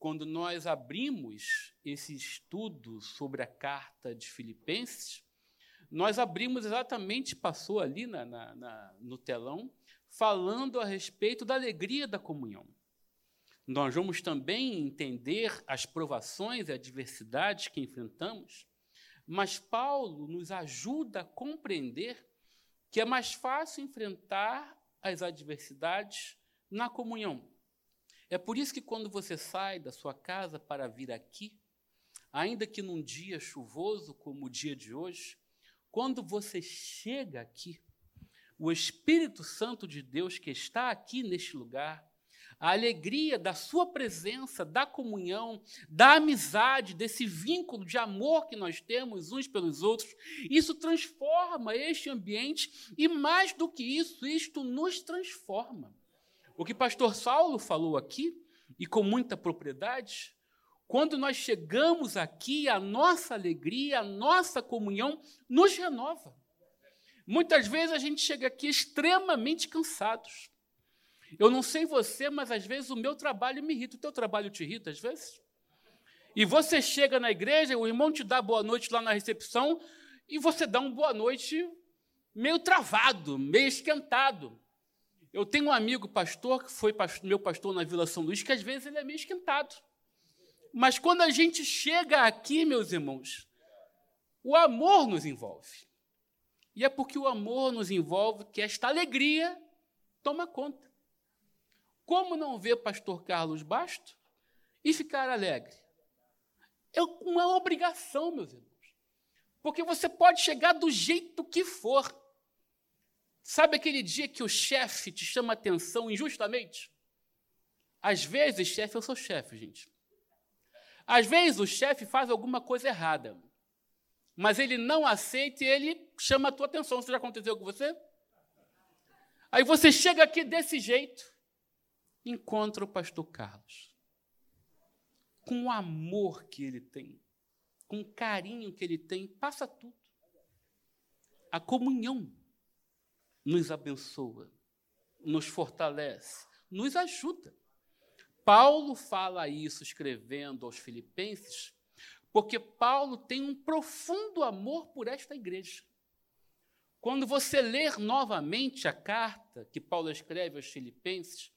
quando nós abrimos esse estudo sobre a carta de Filipenses, nós abrimos exatamente, passou ali na, na, na, no telão, falando a respeito da alegria da comunhão. Nós vamos também entender as provações e adversidades que enfrentamos, mas Paulo nos ajuda a compreender que é mais fácil enfrentar as adversidades na comunhão. É por isso que quando você sai da sua casa para vir aqui, ainda que num dia chuvoso como o dia de hoje, quando você chega aqui, o Espírito Santo de Deus que está aqui neste lugar, a alegria da sua presença, da comunhão, da amizade, desse vínculo de amor que nós temos uns pelos outros, isso transforma este ambiente e mais do que isso, isto nos transforma. O que pastor Saulo falou aqui, e com muita propriedade, quando nós chegamos aqui, a nossa alegria, a nossa comunhão nos renova. Muitas vezes a gente chega aqui extremamente cansados. Eu não sei você, mas às vezes o meu trabalho me irrita. O teu trabalho te irrita às vezes? E você chega na igreja, o irmão te dá boa noite lá na recepção, e você dá um boa noite meio travado, meio esquentado. Eu tenho um amigo pastor, que foi pastor, meu pastor na Vila São Luís, que às vezes ele é meio esquentado. Mas quando a gente chega aqui, meus irmãos, o amor nos envolve. E é porque o amor nos envolve que esta alegria toma conta. Como não ver pastor Carlos Basto e ficar alegre? É uma obrigação, meus irmãos. Porque você pode chegar do jeito que for. Sabe aquele dia que o chefe te chama atenção injustamente? Às vezes, chefe, eu sou chefe, gente. Às vezes o chefe faz alguma coisa errada, mas ele não aceita e ele chama a tua atenção. Isso já aconteceu com você? Aí você chega aqui desse jeito, encontra o pastor Carlos. Com o amor que ele tem, com o carinho que ele tem, passa tudo. A comunhão nos abençoa, nos fortalece, nos ajuda. Paulo fala isso escrevendo aos Filipenses, porque Paulo tem um profundo amor por esta igreja. Quando você ler novamente a carta que Paulo escreve aos Filipenses,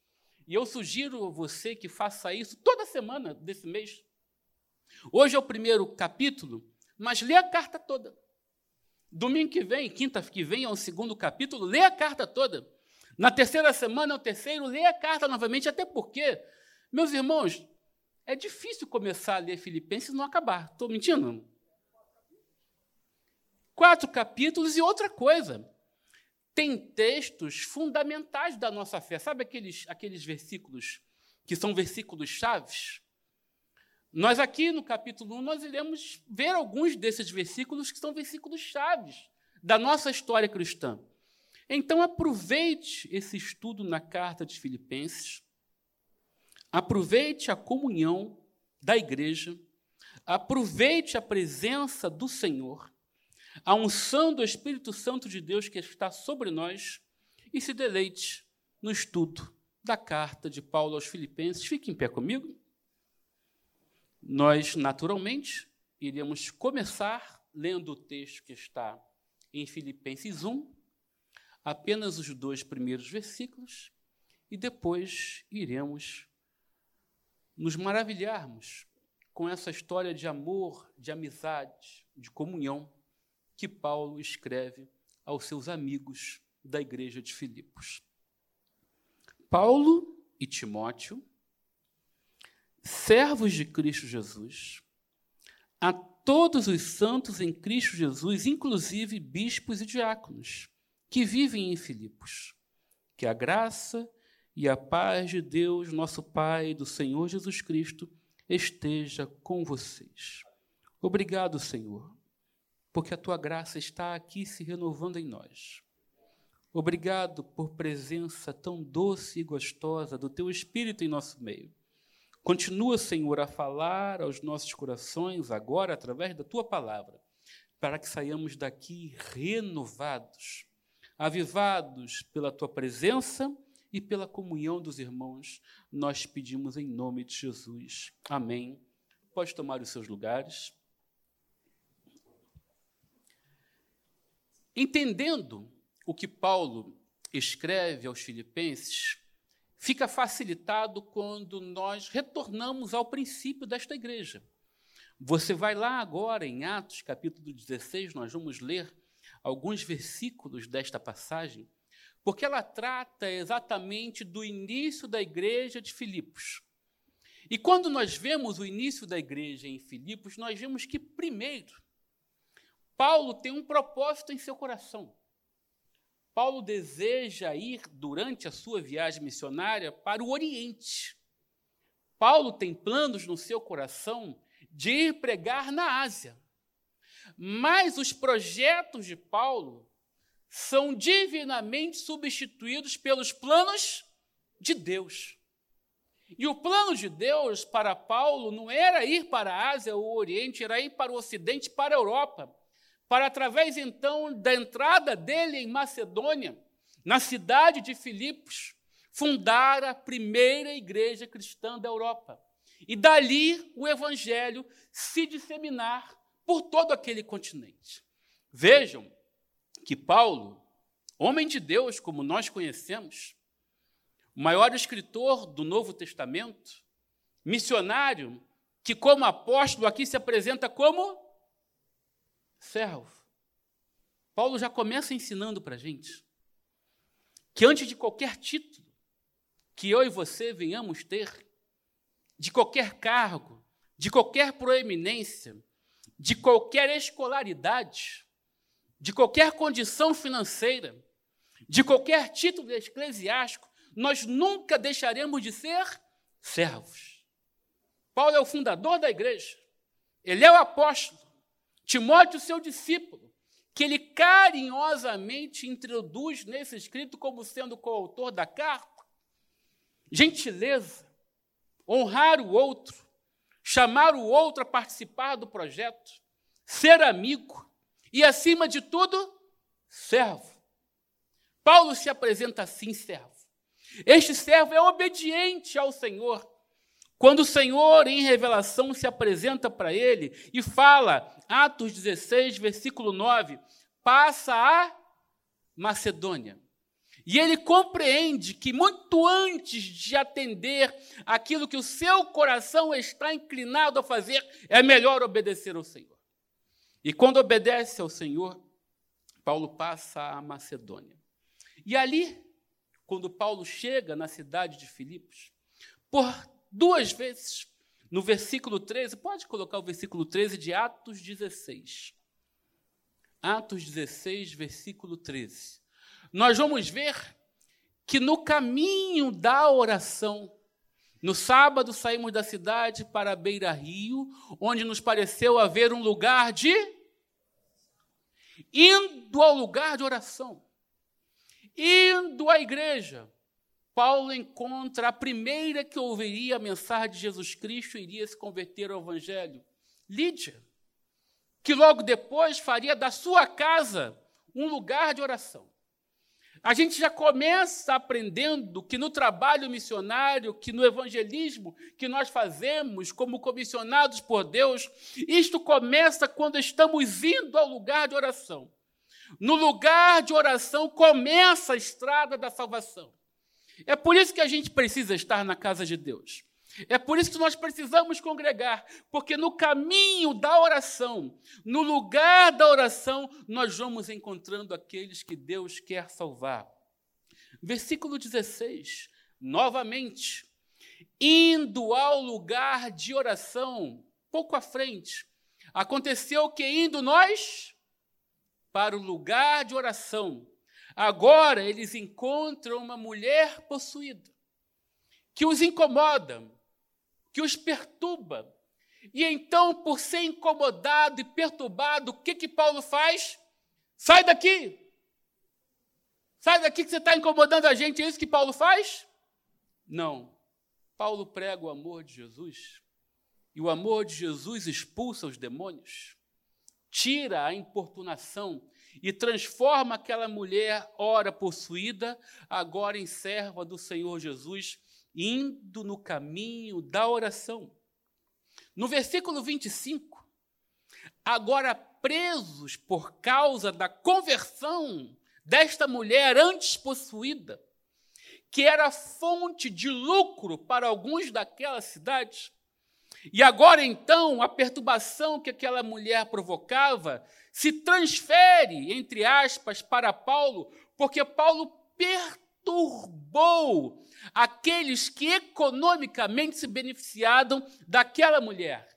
e eu sugiro a você que faça isso toda semana desse mês. Hoje é o primeiro capítulo, mas lê a carta toda. Domingo que vem, quinta que vem, é o segundo capítulo, lê a carta toda. Na terceira semana é o terceiro, lê a carta novamente, até porque, meus irmãos, é difícil começar a ler Filipenses e não acabar. Estou mentindo? Quatro capítulos e outra coisa tem textos fundamentais da nossa fé. Sabe aqueles, aqueles versículos que são versículos chaves? Nós aqui no capítulo 1, nós iremos ver alguns desses versículos que são versículos chaves da nossa história cristã. Então aproveite esse estudo na carta de Filipenses, aproveite a comunhão da igreja, aproveite a presença do Senhor a unção do Espírito Santo de Deus que está sobre nós e se deleite no estudo da carta de Paulo aos Filipenses. Fique em pé comigo. Nós, naturalmente, iremos começar lendo o texto que está em Filipenses 1, apenas os dois primeiros versículos, e depois iremos nos maravilharmos com essa história de amor, de amizade, de comunhão que Paulo escreve aos seus amigos da igreja de Filipos. Paulo e Timóteo, servos de Cristo Jesus, a todos os santos em Cristo Jesus, inclusive bispos e diáconos, que vivem em Filipos. Que a graça e a paz de Deus, nosso Pai, e do Senhor Jesus Cristo, esteja com vocês. Obrigado, Senhor porque a tua graça está aqui se renovando em nós. Obrigado por presença tão doce e gostosa do teu Espírito em nosso meio. Continua, Senhor, a falar aos nossos corações agora através da tua palavra, para que saiamos daqui renovados, avivados pela tua presença e pela comunhão dos irmãos, nós pedimos em nome de Jesus. Amém. Pode tomar os seus lugares. Entendendo o que Paulo escreve aos Filipenses, fica facilitado quando nós retornamos ao princípio desta igreja. Você vai lá agora em Atos, capítulo 16, nós vamos ler alguns versículos desta passagem, porque ela trata exatamente do início da igreja de Filipos. E quando nós vemos o início da igreja em Filipos, nós vemos que, primeiro, Paulo tem um propósito em seu coração. Paulo deseja ir, durante a sua viagem missionária, para o Oriente. Paulo tem planos no seu coração de ir pregar na Ásia. Mas os projetos de Paulo são divinamente substituídos pelos planos de Deus. E o plano de Deus para Paulo não era ir para a Ásia ou o Oriente, era ir para o Ocidente, para a Europa para, através então da entrada dele em Macedônia, na cidade de Filipos, fundar a primeira igreja cristã da Europa. E dali o evangelho se disseminar por todo aquele continente. Vejam que Paulo, homem de Deus como nós conhecemos, o maior escritor do Novo Testamento, missionário, que como apóstolo aqui se apresenta como servo. Paulo já começa ensinando para a gente que antes de qualquer título que eu e você venhamos ter, de qualquer cargo, de qualquer proeminência, de qualquer escolaridade, de qualquer condição financeira, de qualquer título eclesiástico, nós nunca deixaremos de ser servos. Paulo é o fundador da igreja, ele é o apóstolo, Timóteo, seu discípulo, que ele carinhosamente introduz nesse escrito como sendo coautor da carta. Gentileza, honrar o outro, chamar o outro a participar do projeto, ser amigo e, acima de tudo, servo. Paulo se apresenta assim, servo. Este servo é obediente ao Senhor. Quando o Senhor, em revelação, se apresenta para ele e fala Atos 16, versículo 9, passa a Macedônia. E ele compreende que muito antes de atender aquilo que o seu coração está inclinado a fazer, é melhor obedecer ao Senhor. E quando obedece ao Senhor, Paulo passa a Macedônia. E ali, quando Paulo chega na cidade de Filipos, por duas vezes, no versículo 13, pode colocar o versículo 13 de Atos 16. Atos 16, versículo 13. Nós vamos ver que no caminho da oração, no sábado saímos da cidade para a beira rio, onde nos pareceu haver um lugar de indo ao lugar de oração, indo à igreja, Paulo encontra a primeira que ouviria a mensagem de Jesus Cristo e iria se converter ao Evangelho, Lídia, que logo depois faria da sua casa um lugar de oração. A gente já começa aprendendo que no trabalho missionário, que no evangelismo que nós fazemos como comissionados por Deus, isto começa quando estamos indo ao lugar de oração. No lugar de oração começa a estrada da salvação. É por isso que a gente precisa estar na casa de Deus. É por isso que nós precisamos congregar, porque no caminho da oração, no lugar da oração, nós vamos encontrando aqueles que Deus quer salvar. Versículo 16, novamente, indo ao lugar de oração, pouco à frente, aconteceu que indo nós para o lugar de oração, Agora eles encontram uma mulher possuída, que os incomoda, que os perturba. E então, por ser incomodado e perturbado, o que, que Paulo faz? Sai daqui! Sai daqui que você está incomodando a gente, é isso que Paulo faz? Não. Paulo prega o amor de Jesus, e o amor de Jesus expulsa os demônios, tira a importunação e transforma aquela mulher, ora possuída, agora em serva do Senhor Jesus, indo no caminho da oração. No versículo 25, agora presos por causa da conversão desta mulher antes possuída, que era fonte de lucro para alguns daquela cidade. E agora então, a perturbação que aquela mulher provocava se transfere, entre aspas, para Paulo, porque Paulo perturbou aqueles que economicamente se beneficiaram daquela mulher.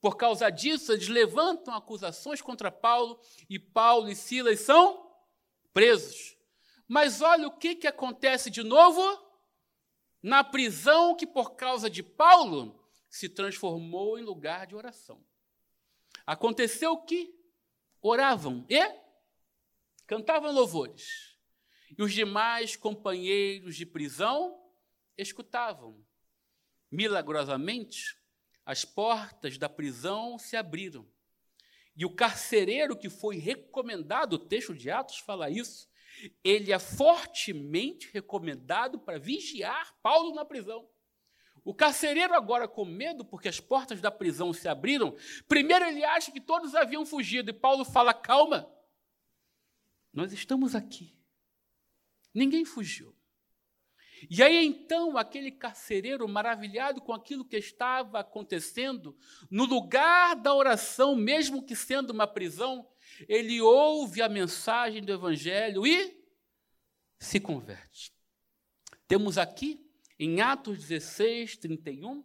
Por causa disso, eles levantam acusações contra Paulo e Paulo e Silas são presos. Mas olha o que, que acontece de novo na prisão que, por causa de Paulo, se transformou em lugar de oração. Aconteceu que oravam e cantavam louvores. E os demais companheiros de prisão escutavam. Milagrosamente, as portas da prisão se abriram. E o carcereiro que foi recomendado, o texto de Atos fala isso, ele é fortemente recomendado para vigiar Paulo na prisão. O carcereiro, agora com medo, porque as portas da prisão se abriram, primeiro ele acha que todos haviam fugido, e Paulo fala: calma, nós estamos aqui. Ninguém fugiu. E aí então aquele carcereiro, maravilhado com aquilo que estava acontecendo, no lugar da oração, mesmo que sendo uma prisão, ele ouve a mensagem do Evangelho e se converte. Temos aqui, em Atos 16, 31,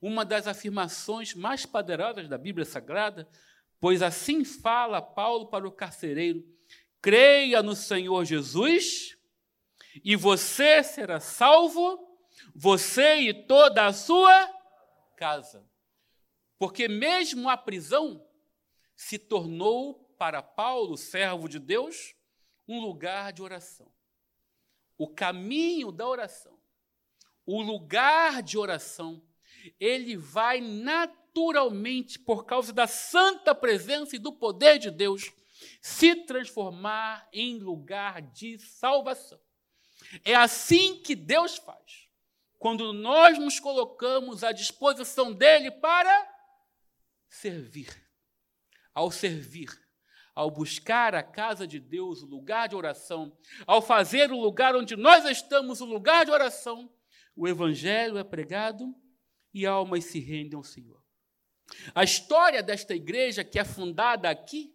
uma das afirmações mais poderosas da Bíblia Sagrada, pois assim fala Paulo para o carcereiro: creia no Senhor Jesus e você será salvo, você e toda a sua casa. Porque mesmo a prisão se tornou para Paulo, servo de Deus, um lugar de oração. O caminho da oração, o lugar de oração, ele vai naturalmente, por causa da santa presença e do poder de Deus, se transformar em lugar de salvação. É assim que Deus faz. Quando nós nos colocamos à disposição dele para servir. Ao servir, ao buscar a casa de Deus, o lugar de oração, ao fazer o lugar onde nós estamos, o lugar de oração, o evangelho é pregado e almas se rendem ao Senhor. A história desta igreja que é fundada aqui,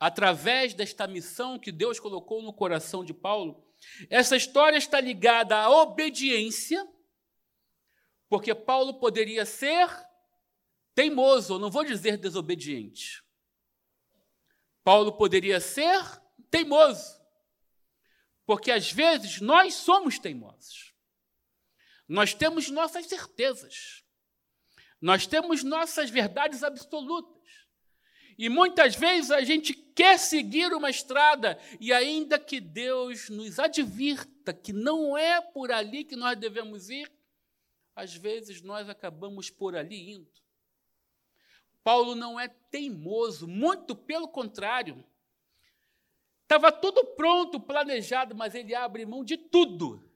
através desta missão que Deus colocou no coração de Paulo, essa história está ligada à obediência, porque Paulo poderia ser teimoso, não vou dizer desobediente. Paulo poderia ser teimoso, porque às vezes nós somos teimosos. Nós temos nossas certezas, nós temos nossas verdades absolutas. E muitas vezes a gente quer seguir uma estrada, e ainda que Deus nos advirta que não é por ali que nós devemos ir, às vezes nós acabamos por ali indo. Paulo não é teimoso, muito pelo contrário. Estava tudo pronto, planejado, mas ele abre mão de tudo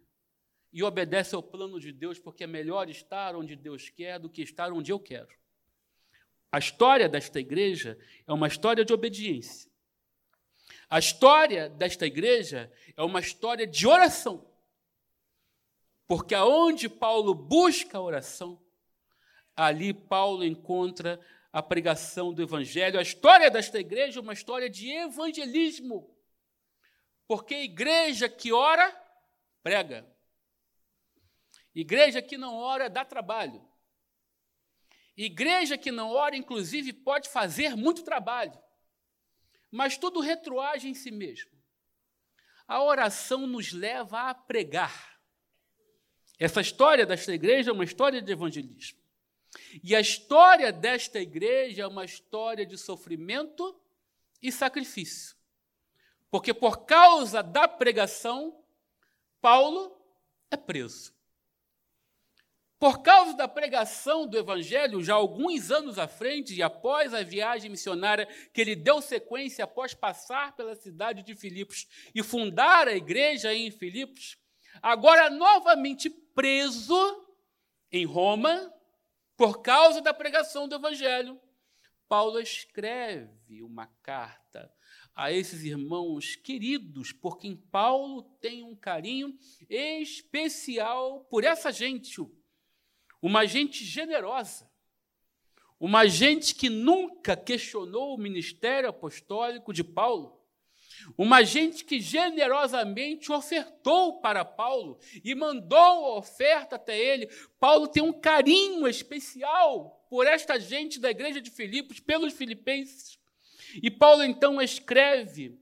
e obedece ao plano de Deus, porque é melhor estar onde Deus quer do que estar onde eu quero. A história desta igreja é uma história de obediência. A história desta igreja é uma história de oração. Porque aonde Paulo busca a oração, ali Paulo encontra a pregação do evangelho. A história desta igreja é uma história de evangelismo. Porque igreja que ora, prega. Igreja que não ora, dá trabalho. Igreja que não ora, inclusive, pode fazer muito trabalho, mas tudo retroage em si mesmo. A oração nos leva a pregar. Essa história desta igreja é uma história de evangelismo. E a história desta igreja é uma história de sofrimento e sacrifício. Porque por causa da pregação, Paulo é preso. Por causa da pregação do Evangelho, já alguns anos à frente, e após a viagem missionária que ele deu sequência após passar pela cidade de Filipos e fundar a igreja em Filipos, agora novamente preso em Roma, por causa da pregação do Evangelho, Paulo escreve uma carta a esses irmãos queridos, por quem Paulo tem um carinho especial por essa gente, uma gente generosa, uma gente que nunca questionou o ministério apostólico de Paulo, uma gente que generosamente ofertou para Paulo e mandou a oferta até ele. Paulo tem um carinho especial por esta gente da igreja de Filipos, pelos filipenses. E Paulo então escreve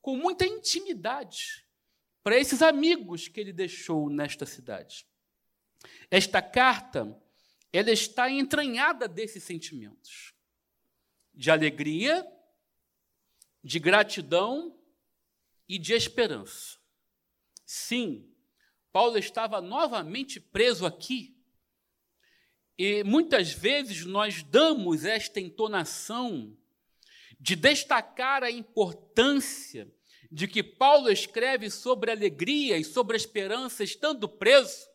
com muita intimidade para esses amigos que ele deixou nesta cidade. Esta carta, ela está entranhada desses sentimentos de alegria, de gratidão e de esperança. Sim, Paulo estava novamente preso aqui. E muitas vezes nós damos esta entonação de destacar a importância de que Paulo escreve sobre alegria e sobre esperança estando preso.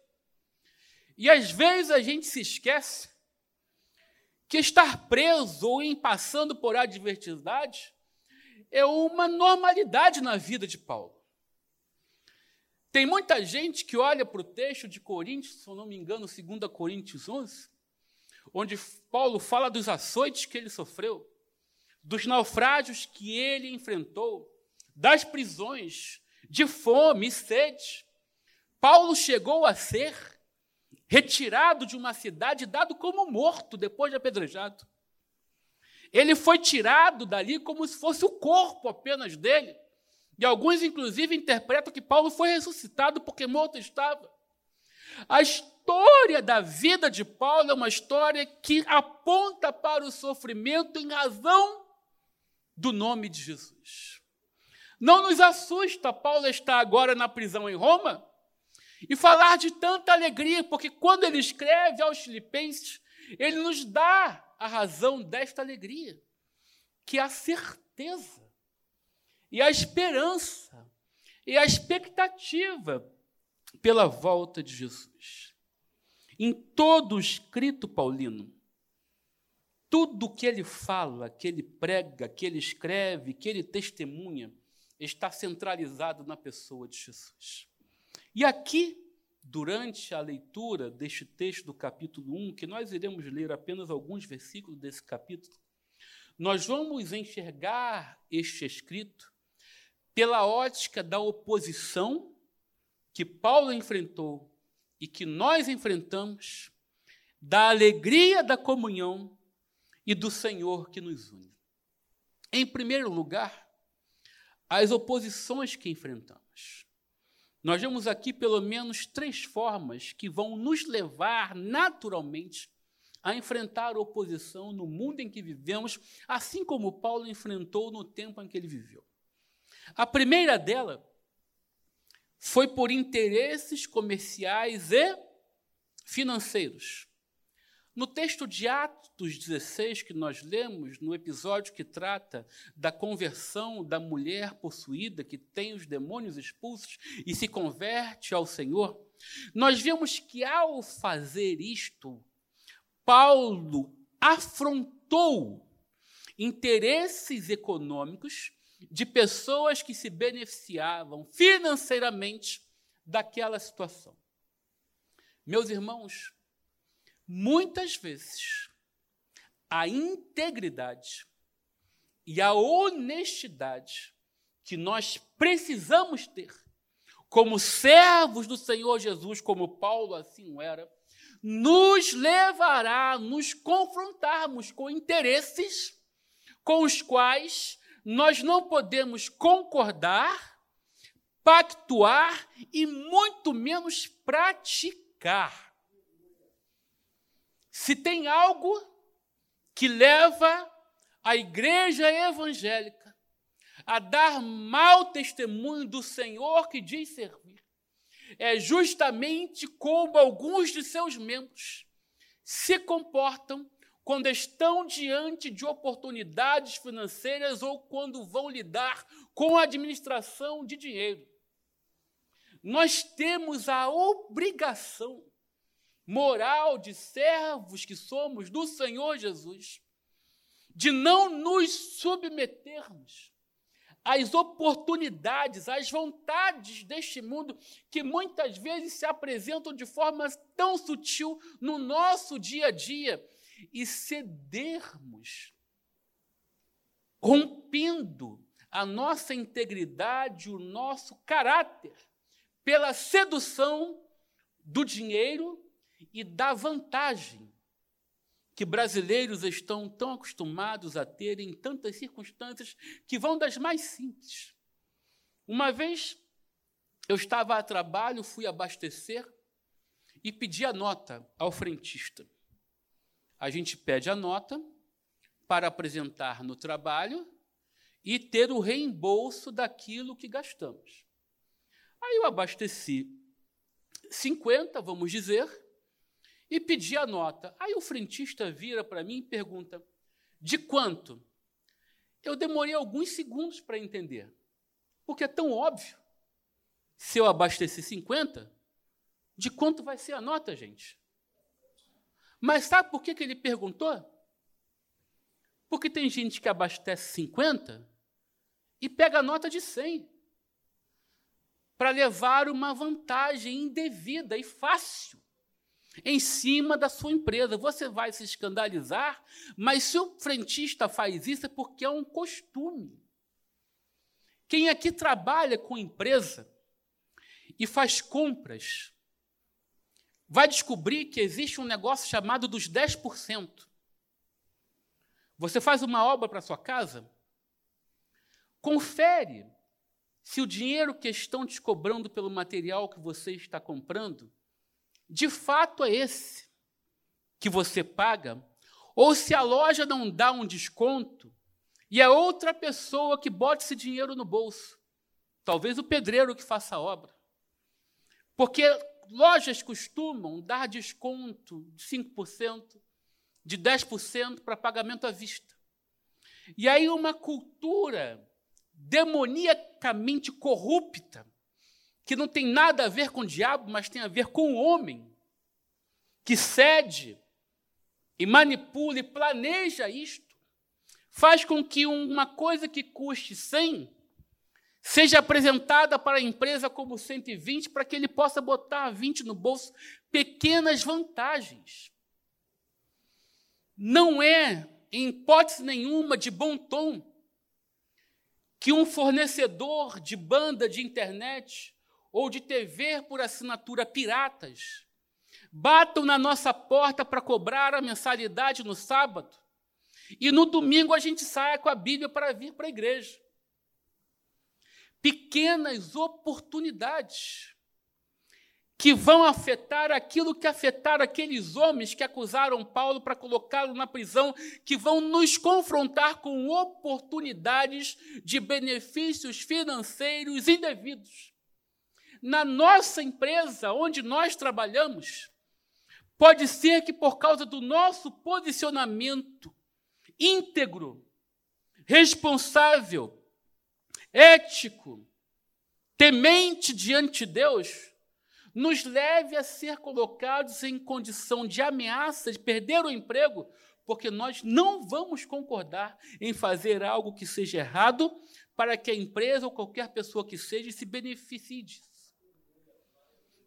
E às vezes a gente se esquece que estar preso ou em passando por adversidade é uma normalidade na vida de Paulo. Tem muita gente que olha para o texto de Coríntios, se eu não me engano, 2 Coríntios 11, onde Paulo fala dos açoites que ele sofreu, dos naufrágios que ele enfrentou, das prisões, de fome e sede. Paulo chegou a ser retirado de uma cidade, dado como morto depois de apedrejado. Ele foi tirado dali como se fosse o corpo apenas dele. E alguns, inclusive, interpretam que Paulo foi ressuscitado porque morto estava. A história da vida de Paulo é uma história que aponta para o sofrimento em razão do nome de Jesus. Não nos assusta Paulo estar agora na prisão em Roma e falar de tanta alegria, porque quando ele escreve aos Filipenses, ele nos dá a razão desta alegria, que é a certeza e a esperança e a expectativa pela volta de Jesus. Em todo o escrito paulino, tudo que ele fala, que ele prega, que ele escreve, que ele testemunha, está centralizado na pessoa de Jesus. E aqui, durante a leitura deste texto do capítulo 1, que nós iremos ler apenas alguns versículos desse capítulo, nós vamos enxergar este escrito pela ótica da oposição que Paulo enfrentou e que nós enfrentamos, da alegria da comunhão e do Senhor que nos une. Em primeiro lugar, as oposições que enfrentamos. Nós vemos aqui pelo menos três formas que vão nos levar naturalmente a enfrentar oposição no mundo em que vivemos, assim como Paulo enfrentou no tempo em que ele viveu. A primeira dela foi por interesses comerciais e financeiros. No texto de Atos 16, que nós lemos, no episódio que trata da conversão da mulher possuída, que tem os demônios expulsos e se converte ao Senhor, nós vemos que ao fazer isto, Paulo afrontou interesses econômicos de pessoas que se beneficiavam financeiramente daquela situação. Meus irmãos, Muitas vezes, a integridade e a honestidade que nós precisamos ter como servos do Senhor Jesus, como Paulo assim era, nos levará a nos confrontarmos com interesses com os quais nós não podemos concordar, pactuar e muito menos praticar. Se tem algo que leva a igreja evangélica a dar mau testemunho do Senhor que diz servir, é justamente como alguns de seus membros se comportam quando estão diante de oportunidades financeiras ou quando vão lidar com a administração de dinheiro. Nós temos a obrigação moral de servos que somos do Senhor Jesus de não nos submetermos às oportunidades, às vontades deste mundo que muitas vezes se apresentam de forma tão sutil no nosso dia a dia e cedermos, rompendo a nossa integridade, o nosso caráter, pela sedução do dinheiro e da vantagem que brasileiros estão tão acostumados a ter em tantas circunstâncias que vão das mais simples. Uma vez eu estava a trabalho, fui abastecer e pedi a nota ao frentista. A gente pede a nota para apresentar no trabalho e ter o reembolso daquilo que gastamos. Aí eu abasteci 50, vamos dizer, e pedi a nota. Aí o frentista vira para mim e pergunta: de quanto? Eu demorei alguns segundos para entender, porque é tão óbvio. Se eu abastecer 50, de quanto vai ser a nota, gente? Mas sabe por que, que ele perguntou? Porque tem gente que abastece 50 e pega a nota de 100 para levar uma vantagem indevida e fácil em cima da sua empresa. Você vai se escandalizar, mas se o frentista faz isso é porque é um costume. Quem aqui trabalha com empresa e faz compras, vai descobrir que existe um negócio chamado dos 10%. Você faz uma obra para sua casa, confere se o dinheiro que estão te cobrando pelo material que você está comprando de fato é esse que você paga, ou se a loja não dá um desconto e é outra pessoa que bota esse dinheiro no bolso, talvez o pedreiro que faça a obra. Porque lojas costumam dar desconto de 5%, de 10% para pagamento à vista. E aí uma cultura demoniacamente corrupta que não tem nada a ver com o diabo, mas tem a ver com o homem, que cede e manipula e planeja isto, faz com que uma coisa que custe 100 seja apresentada para a empresa como 120 para que ele possa botar 20 no bolso, pequenas vantagens. Não é, em hipótese nenhuma, de bom tom que um fornecedor de banda de internet ou de TV por assinatura piratas batam na nossa porta para cobrar a mensalidade no sábado e no domingo a gente saia com a Bíblia para vir para a igreja. Pequenas oportunidades que vão afetar aquilo que afetaram aqueles homens que acusaram Paulo para colocá-lo na prisão, que vão nos confrontar com oportunidades de benefícios financeiros indevidos na nossa empresa, onde nós trabalhamos, pode ser que por causa do nosso posicionamento íntegro, responsável, ético, temente diante de Deus, nos leve a ser colocados em condição de ameaça de perder o emprego, porque nós não vamos concordar em fazer algo que seja errado para que a empresa ou qualquer pessoa que seja se beneficie disso.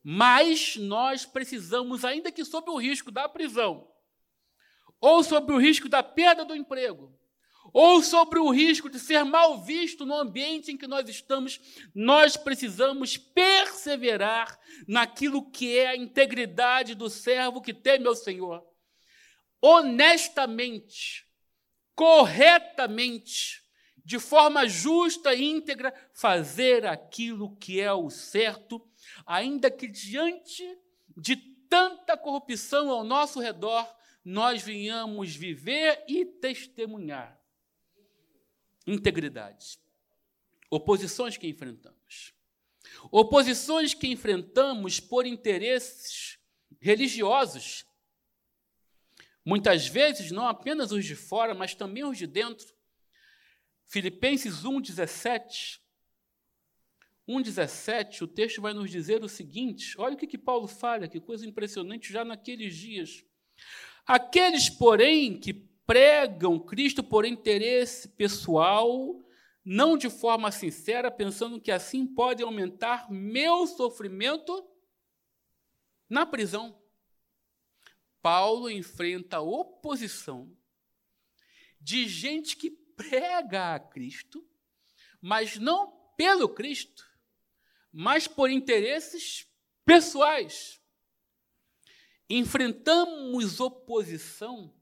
Mas nós precisamos, ainda que sob o risco da prisão, ou sobre o risco da perda do emprego, ou sobre o risco de ser mal visto no ambiente em que nós estamos, nós precisamos perseverar naquilo que é a integridade do servo que teme ao Senhor. Honestamente, corretamente, de forma justa e íntegra, fazer aquilo que é o certo ainda que diante de tanta corrupção ao nosso redor, nós venhamos viver e testemunhar integridade. Oposições que enfrentamos. Oposições que enfrentamos por interesses religiosos. Muitas vezes, não apenas os de fora, mas também os de dentro. Filipenses 1,17. 1,17, o texto vai nos dizer o seguinte: olha o que, que Paulo fala, que coisa impressionante já naqueles dias. Aqueles, porém, que pregam Cristo por interesse pessoal, não de forma sincera, pensando que assim pode aumentar meu sofrimento na prisão. Paulo enfrenta oposição de gente que prega a Cristo, mas não pelo Cristo, mas por interesses pessoais. Enfrentamos oposição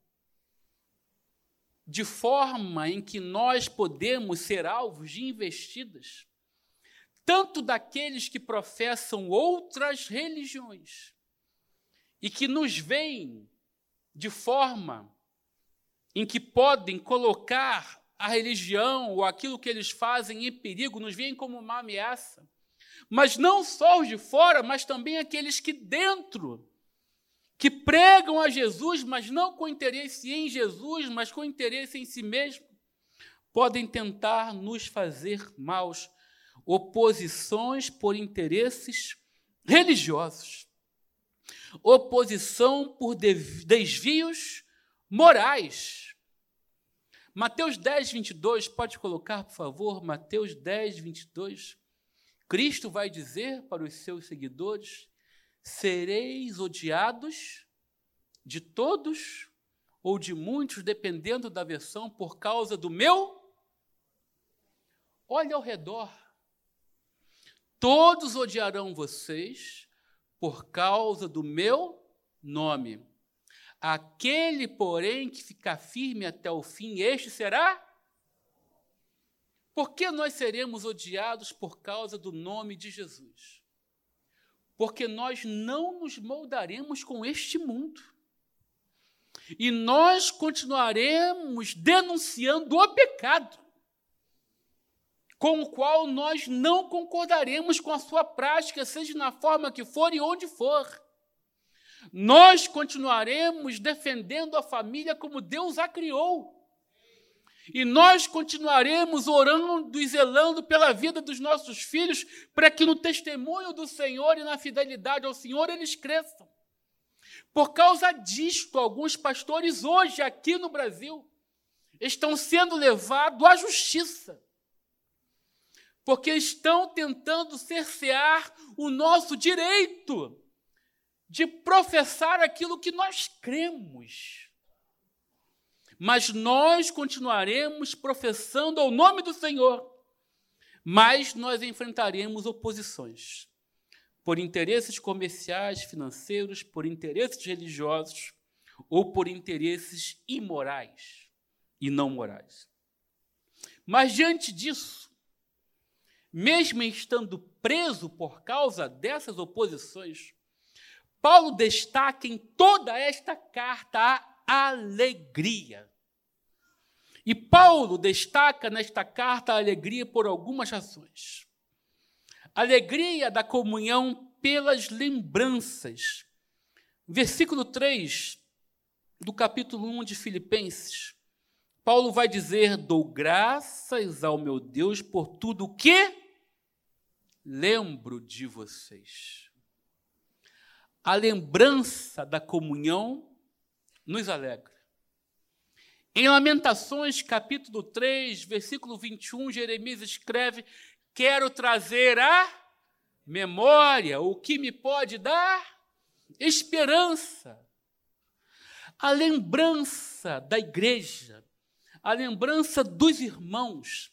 de forma em que nós podemos ser alvos de investidas, tanto daqueles que professam outras religiões e que nos veem de forma em que podem colocar a religião ou aquilo que eles fazem em perigo, nos veem como uma ameaça. Mas não só os de fora, mas também aqueles que dentro que pregam a Jesus, mas não com interesse em Jesus, mas com interesse em si mesmo, podem tentar nos fazer maus, oposições por interesses religiosos, oposição por desvios morais. Mateus 10, 22, pode colocar, por favor, Mateus 10, 22. Cristo vai dizer para os seus seguidores: sereis odiados de todos ou de muitos, dependendo da versão, por causa do meu. Olha ao redor. Todos odiarão vocês por causa do meu nome. Aquele, porém, que ficar firme até o fim, este será. Por que nós seremos odiados por causa do nome de Jesus? porque nós não nos moldaremos com este mundo. E nós continuaremos denunciando o pecado, com o qual nós não concordaremos com a sua prática, seja na forma que for e onde for. Nós continuaremos defendendo a família como Deus a criou. E nós continuaremos orando e zelando pela vida dos nossos filhos, para que no testemunho do Senhor e na fidelidade ao Senhor eles cresçam. Por causa disto, alguns pastores hoje aqui no Brasil estão sendo levados à justiça, porque estão tentando cercear o nosso direito de professar aquilo que nós cremos mas nós continuaremos professando ao nome do Senhor, mas nós enfrentaremos oposições por interesses comerciais, financeiros, por interesses religiosos ou por interesses imorais e não morais. Mas diante disso, mesmo estando preso por causa dessas oposições, Paulo destaca em toda esta carta a alegria. E Paulo destaca nesta carta a alegria por algumas razões. Alegria da comunhão pelas lembranças. Versículo 3 do capítulo 1 de Filipenses. Paulo vai dizer: Dou graças ao meu Deus por tudo o que lembro de vocês. A lembrança da comunhão nos alegra. Em Lamentações, capítulo 3, versículo 21, Jeremias escreve: Quero trazer a memória o que me pode dar esperança. A lembrança da igreja, a lembrança dos irmãos,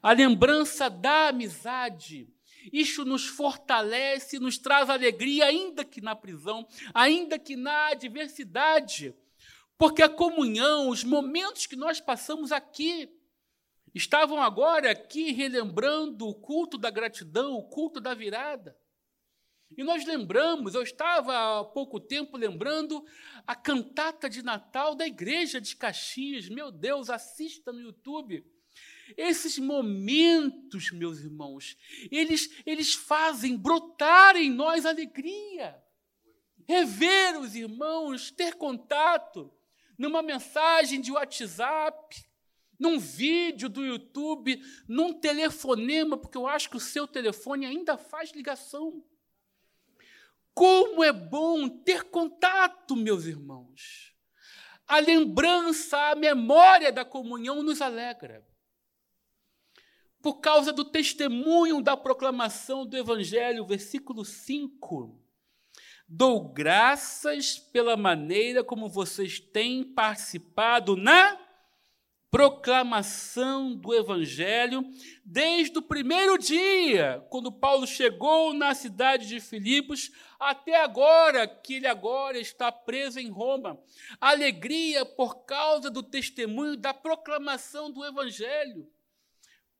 a lembrança da amizade, isso nos fortalece, nos traz alegria, ainda que na prisão, ainda que na adversidade. Porque a comunhão, os momentos que nós passamos aqui, estavam agora aqui relembrando o culto da gratidão, o culto da virada. E nós lembramos, eu estava há pouco tempo lembrando a cantata de Natal da igreja de Caxias. Meu Deus, assista no YouTube. Esses momentos, meus irmãos, eles, eles fazem brotar em nós alegria. Rever os irmãos, ter contato, numa mensagem de WhatsApp, num vídeo do YouTube, num telefonema, porque eu acho que o seu telefone ainda faz ligação. Como é bom ter contato, meus irmãos. A lembrança, a memória da comunhão nos alegra. Por causa do testemunho da proclamação do Evangelho, versículo 5. Dou graças pela maneira como vocês têm participado na proclamação do Evangelho desde o primeiro dia, quando Paulo chegou na cidade de Filipos, até agora, que ele agora está preso em Roma. Alegria por causa do testemunho da proclamação do Evangelho.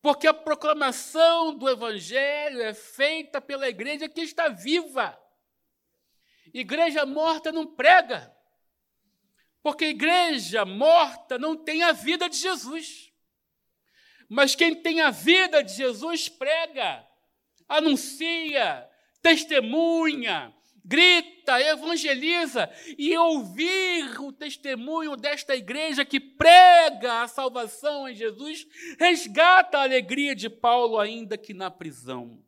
Porque a proclamação do Evangelho é feita pela igreja que está viva. Igreja morta não prega. Porque igreja morta não tem a vida de Jesus. Mas quem tem a vida de Jesus prega, anuncia, testemunha, grita, evangeliza e ouvir o testemunho desta igreja que prega a salvação em Jesus resgata a alegria de Paulo ainda que na prisão.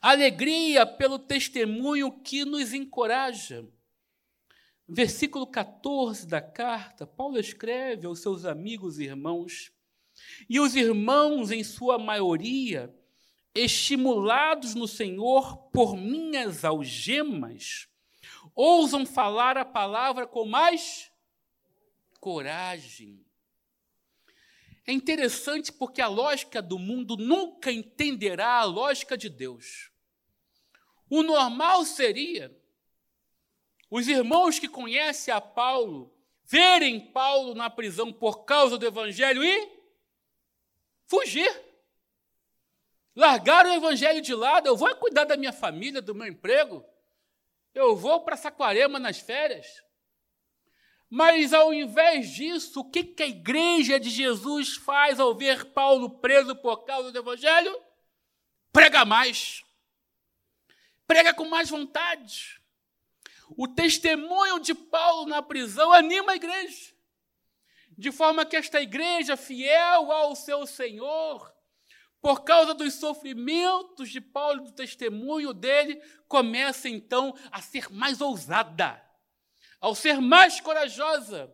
Alegria pelo testemunho que nos encoraja versículo 14 da carta, Paulo escreve aos seus amigos e irmãos, e os irmãos, em sua maioria, estimulados no Senhor por minhas algemas, ousam falar a palavra com mais coragem. É interessante porque a lógica do mundo nunca entenderá a lógica de Deus. O normal seria os irmãos que conhecem a Paulo verem Paulo na prisão por causa do evangelho e fugir. Largar o evangelho de lado, eu vou cuidar da minha família, do meu emprego. Eu vou para Saquarema nas férias. Mas ao invés disso, o que, que a igreja de Jesus faz ao ver Paulo preso por causa do evangelho? Prega mais. Prega com mais vontade. O testemunho de Paulo na prisão anima a igreja, de forma que esta igreja, fiel ao seu Senhor, por causa dos sofrimentos de Paulo, do testemunho dele, começa então a ser mais ousada, ao ser mais corajosa,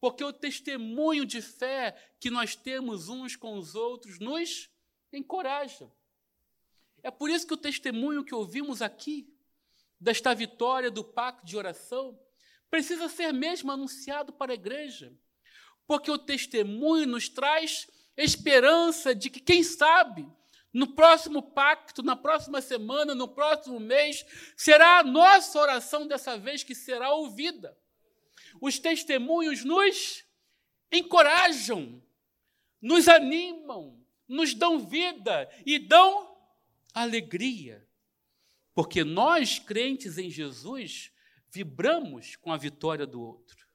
porque o testemunho de fé que nós temos uns com os outros nos encoraja. É por isso que o testemunho que ouvimos aqui desta vitória do pacto de oração precisa ser mesmo anunciado para a igreja, porque o testemunho nos traz esperança de que, quem sabe, no próximo pacto, na próxima semana, no próximo mês, será a nossa oração dessa vez que será ouvida. Os testemunhos nos encorajam, nos animam, nos dão vida e dão alegria. Porque nós, crentes em Jesus, vibramos com a vitória do outro.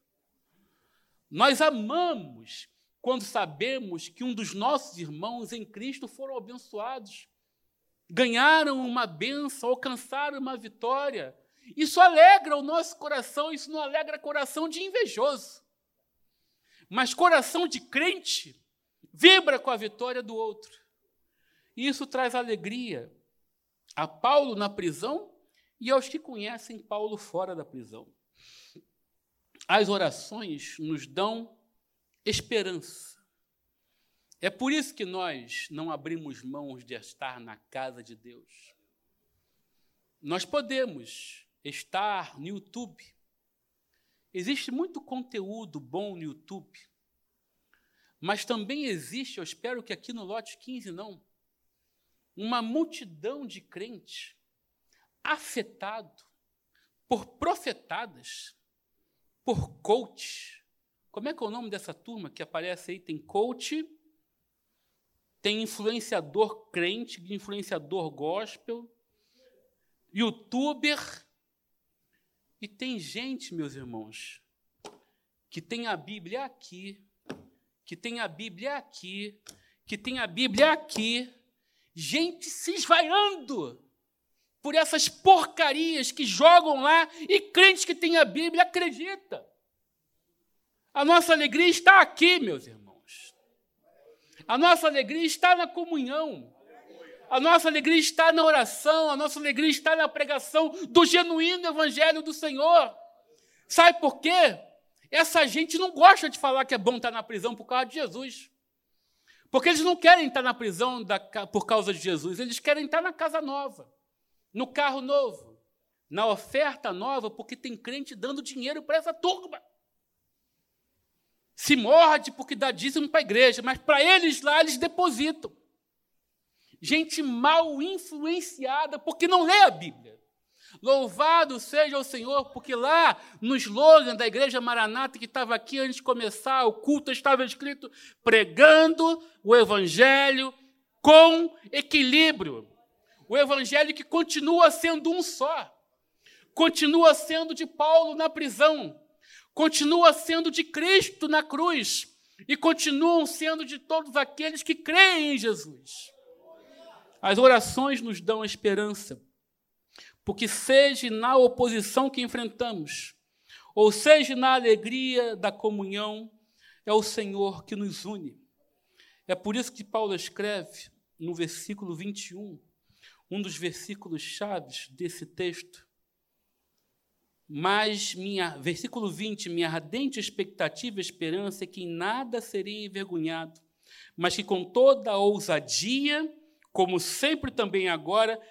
Nós amamos quando sabemos que um dos nossos irmãos em Cristo foram abençoados, ganharam uma bênção, alcançaram uma vitória. Isso alegra o nosso coração, isso não alegra coração de invejoso. Mas coração de crente vibra com a vitória do outro. E isso traz alegria a Paulo na prisão e aos que conhecem Paulo fora da prisão. As orações nos dão esperança. É por isso que nós não abrimos mãos de estar na casa de Deus. Nós podemos estar no YouTube. Existe muito conteúdo bom no YouTube. Mas também existe, eu espero que aqui no lote 15 não, uma multidão de crentes afetado por profetadas, por coach. Como é que é o nome dessa turma que aparece aí? Tem coach, tem influenciador crente, influenciador gospel, youtuber, e tem gente, meus irmãos, que tem a Bíblia aqui, que tem a Bíblia aqui, que tem a Bíblia aqui, gente se esvaiando por essas porcarias que jogam lá e crentes que têm a Bíblia acredita. A nossa alegria está aqui, meus irmãos. A nossa alegria está na comunhão. A nossa alegria está na oração, a nossa alegria está na pregação do genuíno evangelho do Senhor. Sabe por quê? Essa gente não gosta de falar que é bom estar na prisão por causa de Jesus. Porque eles não querem estar na prisão da, por causa de Jesus, eles querem estar na casa nova no carro novo, na oferta nova, porque tem crente dando dinheiro para essa turma. Se morde porque dá dízimo para a igreja, mas para eles lá eles depositam. Gente mal influenciada porque não lê a Bíblia. Louvado seja o Senhor, porque lá no slogan da Igreja Maranata, que estava aqui antes de começar, o culto estava escrito pregando o Evangelho com equilíbrio. O evangelho que continua sendo um só, continua sendo de Paulo na prisão, continua sendo de Cristo na cruz e continuam sendo de todos aqueles que creem em Jesus. As orações nos dão esperança, porque seja na oposição que enfrentamos, ou seja na alegria da comunhão, é o Senhor que nos une. É por isso que Paulo escreve no versículo 21, um dos versículos chaves desse texto. Mas minha, versículo 20, minha ardente expectativa e esperança é que em nada serei envergonhado, mas que com toda a ousadia, como sempre também agora,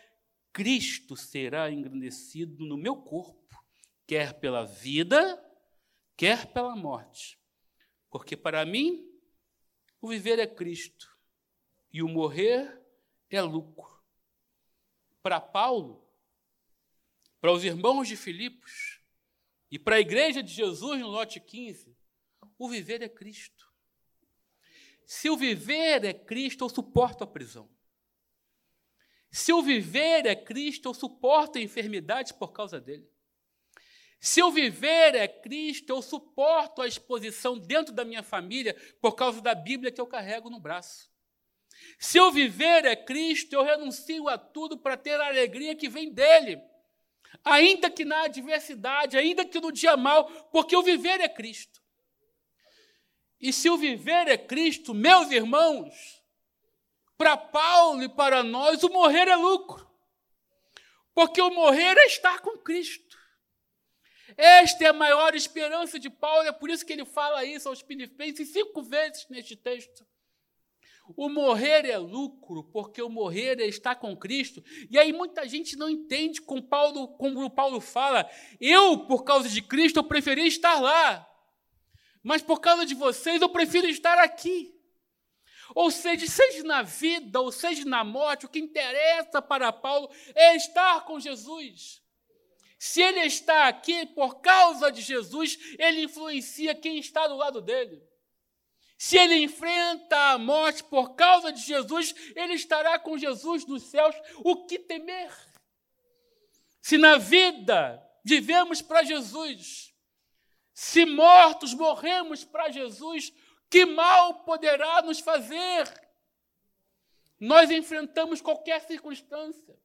Cristo será engrandecido no meu corpo, quer pela vida, quer pela morte. Porque para mim, o viver é Cristo e o morrer é lucro para Paulo, para os irmãos de Filipos e para a igreja de Jesus no lote 15, o viver é Cristo. Se o viver é Cristo, eu suporto a prisão. Se o viver é Cristo, eu suporto a enfermidade por causa dele. Se o viver é Cristo, eu suporto a exposição dentro da minha família por causa da Bíblia que eu carrego no braço. Se eu viver é Cristo, eu renuncio a tudo para ter a alegria que vem dele. Ainda que na adversidade, ainda que no dia mal, porque o viver é Cristo. E se o viver é Cristo, meus irmãos, para Paulo e para nós, o morrer é lucro. Porque o morrer é estar com Cristo. Esta é a maior esperança de Paulo, é por isso que ele fala isso aos Filipenses cinco vezes neste texto. O morrer é lucro, porque o morrer é estar com Cristo. E aí muita gente não entende como Paulo, como Paulo fala. Eu, por causa de Cristo, eu preferi estar lá. Mas por causa de vocês, eu prefiro estar aqui. Ou seja, seja na vida, ou seja na morte, o que interessa para Paulo é estar com Jesus. Se ele está aqui por causa de Jesus, ele influencia quem está do lado dele. Se ele enfrenta a morte por causa de Jesus, ele estará com Jesus nos céus. O que temer? Se na vida vivemos para Jesus, se mortos morremos para Jesus, que mal poderá nos fazer? Nós enfrentamos qualquer circunstância,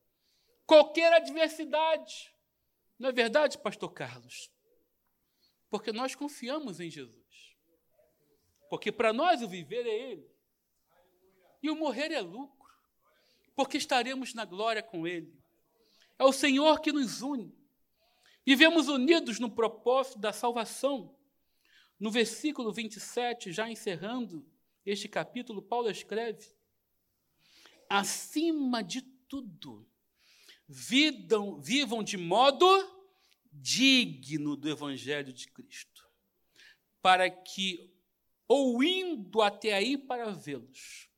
qualquer adversidade. Não é verdade, Pastor Carlos? Porque nós confiamos em Jesus. Porque para nós o viver é Ele. E o morrer é lucro. Porque estaremos na glória com Ele. É o Senhor que nos une. Vivemos unidos no propósito da salvação. No versículo 27, já encerrando este capítulo, Paulo escreve: acima de tudo, vivam, vivam de modo digno do Evangelho de Cristo, para que ou indo até aí para vê-los,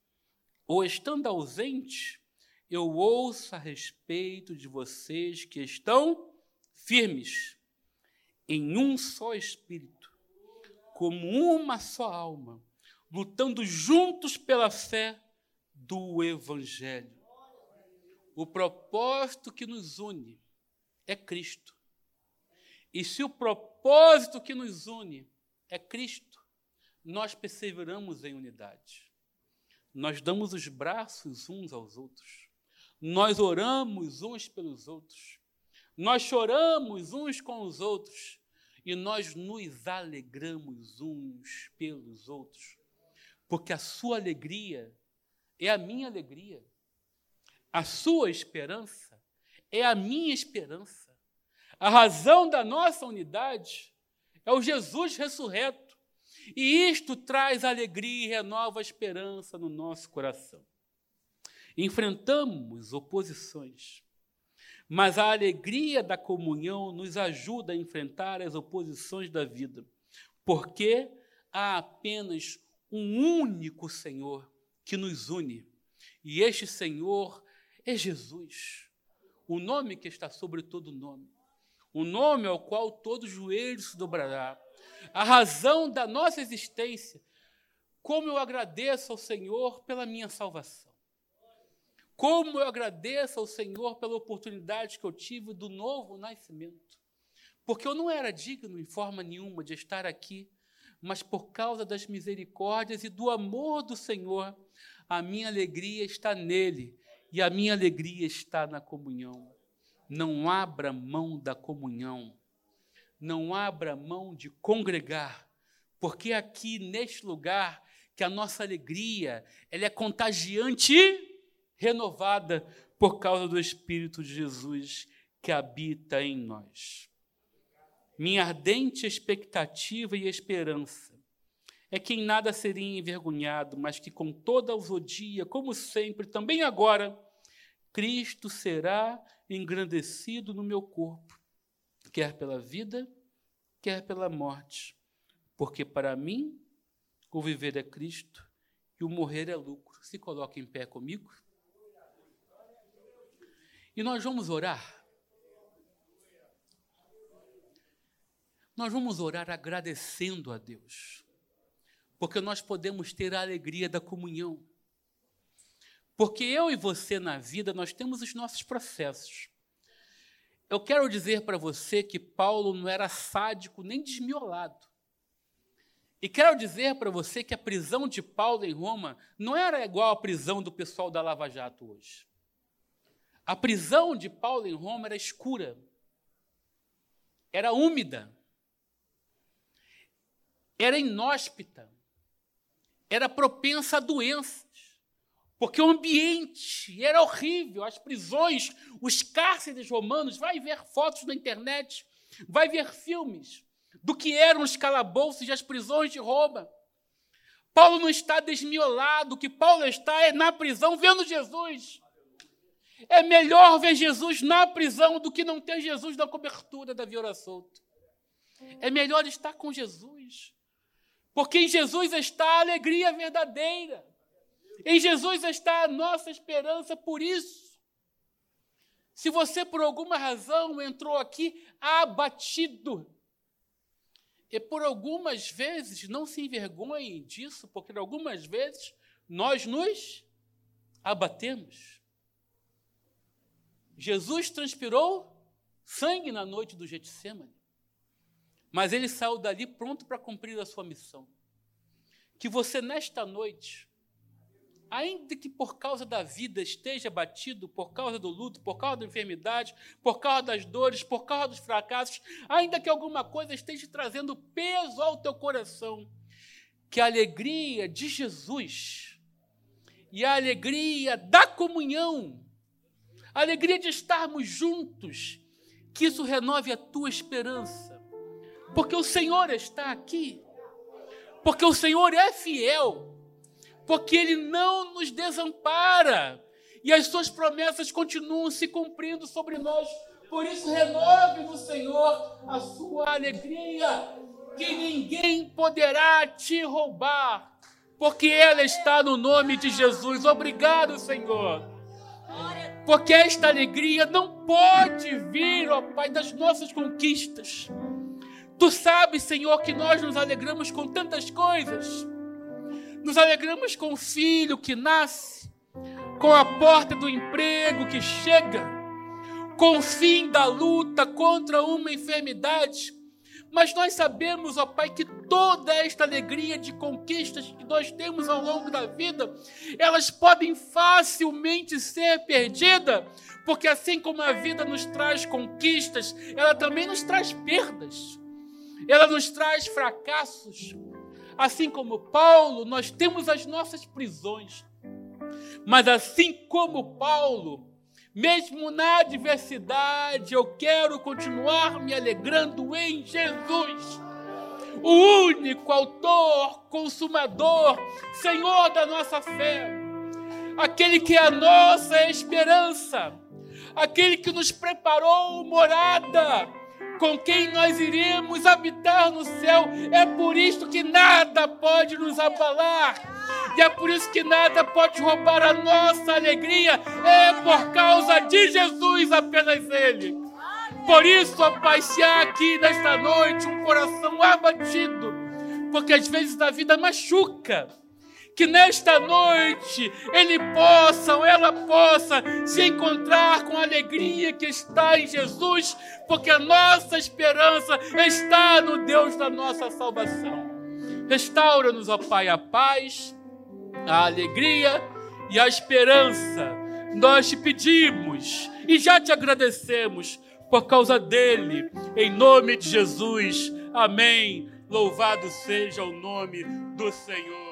ou estando ausente, eu ouço a respeito de vocês que estão firmes em um só espírito, como uma só alma, lutando juntos pela fé do Evangelho. O propósito que nos une é Cristo. E se o propósito que nos une é Cristo, nós perseveramos em unidade. nós damos os braços uns aos outros, nós oramos uns pelos outros, nós choramos uns com os outros. E nós nos alegramos uns pelos outros, porque a sua alegria é a minha alegria, a sua esperança é a minha esperança, a razão da nossa unidade é o Jesus ressurreto. E isto traz alegria e renova esperança no nosso coração. Enfrentamos oposições, mas a alegria da comunhão nos ajuda a enfrentar as oposições da vida, porque há apenas um único Senhor que nos une, e este Senhor é Jesus, o nome que está sobre todo nome, o nome ao qual todo joelho se dobrará a razão da nossa existência. Como eu agradeço ao Senhor pela minha salvação. Como eu agradeço ao Senhor pela oportunidade que eu tive do novo nascimento. Porque eu não era digno em forma nenhuma de estar aqui, mas por causa das misericórdias e do amor do Senhor, a minha alegria está nele e a minha alegria está na comunhão. Não abra mão da comunhão não abra mão de congregar, porque aqui neste lugar que a nossa alegria ela é contagiante e renovada por causa do Espírito de Jesus que habita em nós. Minha ardente expectativa e esperança é que em nada seria envergonhado, mas que com toda a ousadia, como sempre, também agora, Cristo será engrandecido no meu corpo quer pela vida, quer pela morte. Porque para mim, o viver é Cristo e o morrer é lucro. Se coloque em pé comigo. E nós vamos orar. Nós vamos orar agradecendo a Deus, porque nós podemos ter a alegria da comunhão. Porque eu e você na vida, nós temos os nossos processos. Eu quero dizer para você que Paulo não era sádico nem desmiolado. E quero dizer para você que a prisão de Paulo em Roma não era igual à prisão do pessoal da Lava Jato hoje. A prisão de Paulo em Roma era escura, era úmida, era inóspita, era propensa a doença. Porque o ambiente era horrível, as prisões, os cárceres romanos. Vai ver fotos na internet, vai ver filmes do que eram os calabouços e as prisões de Roma. Paulo não está desmiolado, o que Paulo está é na prisão vendo Jesus. É melhor ver Jesus na prisão do que não ter Jesus na cobertura da viola solto. É melhor estar com Jesus. Porque em Jesus está a alegria verdadeira. Em Jesus está a nossa esperança, por isso. Se você, por alguma razão, entrou aqui abatido, e por algumas vezes, não se envergonhe disso, porque algumas vezes nós nos abatemos. Jesus transpirou sangue na noite do Getsemane, mas ele saiu dali pronto para cumprir a sua missão. Que você, nesta noite, ainda que por causa da vida esteja batido, por causa do luto, por causa da enfermidade, por causa das dores, por causa dos fracassos, ainda que alguma coisa esteja trazendo peso ao teu coração, que a alegria de Jesus e a alegria da comunhão, a alegria de estarmos juntos, que isso renove a tua esperança, porque o Senhor está aqui, porque o Senhor é fiel porque Ele não nos desampara e as Suas promessas continuam se cumprindo sobre nós. Por isso, renove no Senhor a sua alegria, que ninguém poderá te roubar, porque ela está no nome de Jesus. Obrigado, Senhor. Porque esta alegria não pode vir, ó Pai, das nossas conquistas. Tu sabes, Senhor, que nós nos alegramos com tantas coisas nos alegramos com o filho que nasce, com a porta do emprego que chega, com o fim da luta contra uma enfermidade. Mas nós sabemos, ó Pai, que toda esta alegria de conquistas que nós temos ao longo da vida, elas podem facilmente ser perdidas, porque assim como a vida nos traz conquistas, ela também nos traz perdas, ela nos traz fracassos. Assim como Paulo, nós temos as nossas prisões, mas assim como Paulo, mesmo na adversidade, eu quero continuar me alegrando em Jesus, o único autor, consumador, Senhor da nossa fé, aquele que é a nossa esperança, aquele que nos preparou morada, com quem nós iremos habitar no céu. É por isso que nada pode nos abalar e é por isso que nada pode roubar a nossa alegria, é por causa de Jesus, apenas Ele. Por isso, ó Pai, se há aqui nesta noite um coração abatido, porque às vezes a vida machuca, que nesta noite ele possa ou ela possa se encontrar com a alegria que está em Jesus, porque a nossa esperança está no Deus da nossa salvação. Restaura-nos, ó Pai, a paz a alegria e a esperança. Nós te pedimos e já te agradecemos por causa dele, em nome de Jesus. Amém. Louvado seja o nome do Senhor.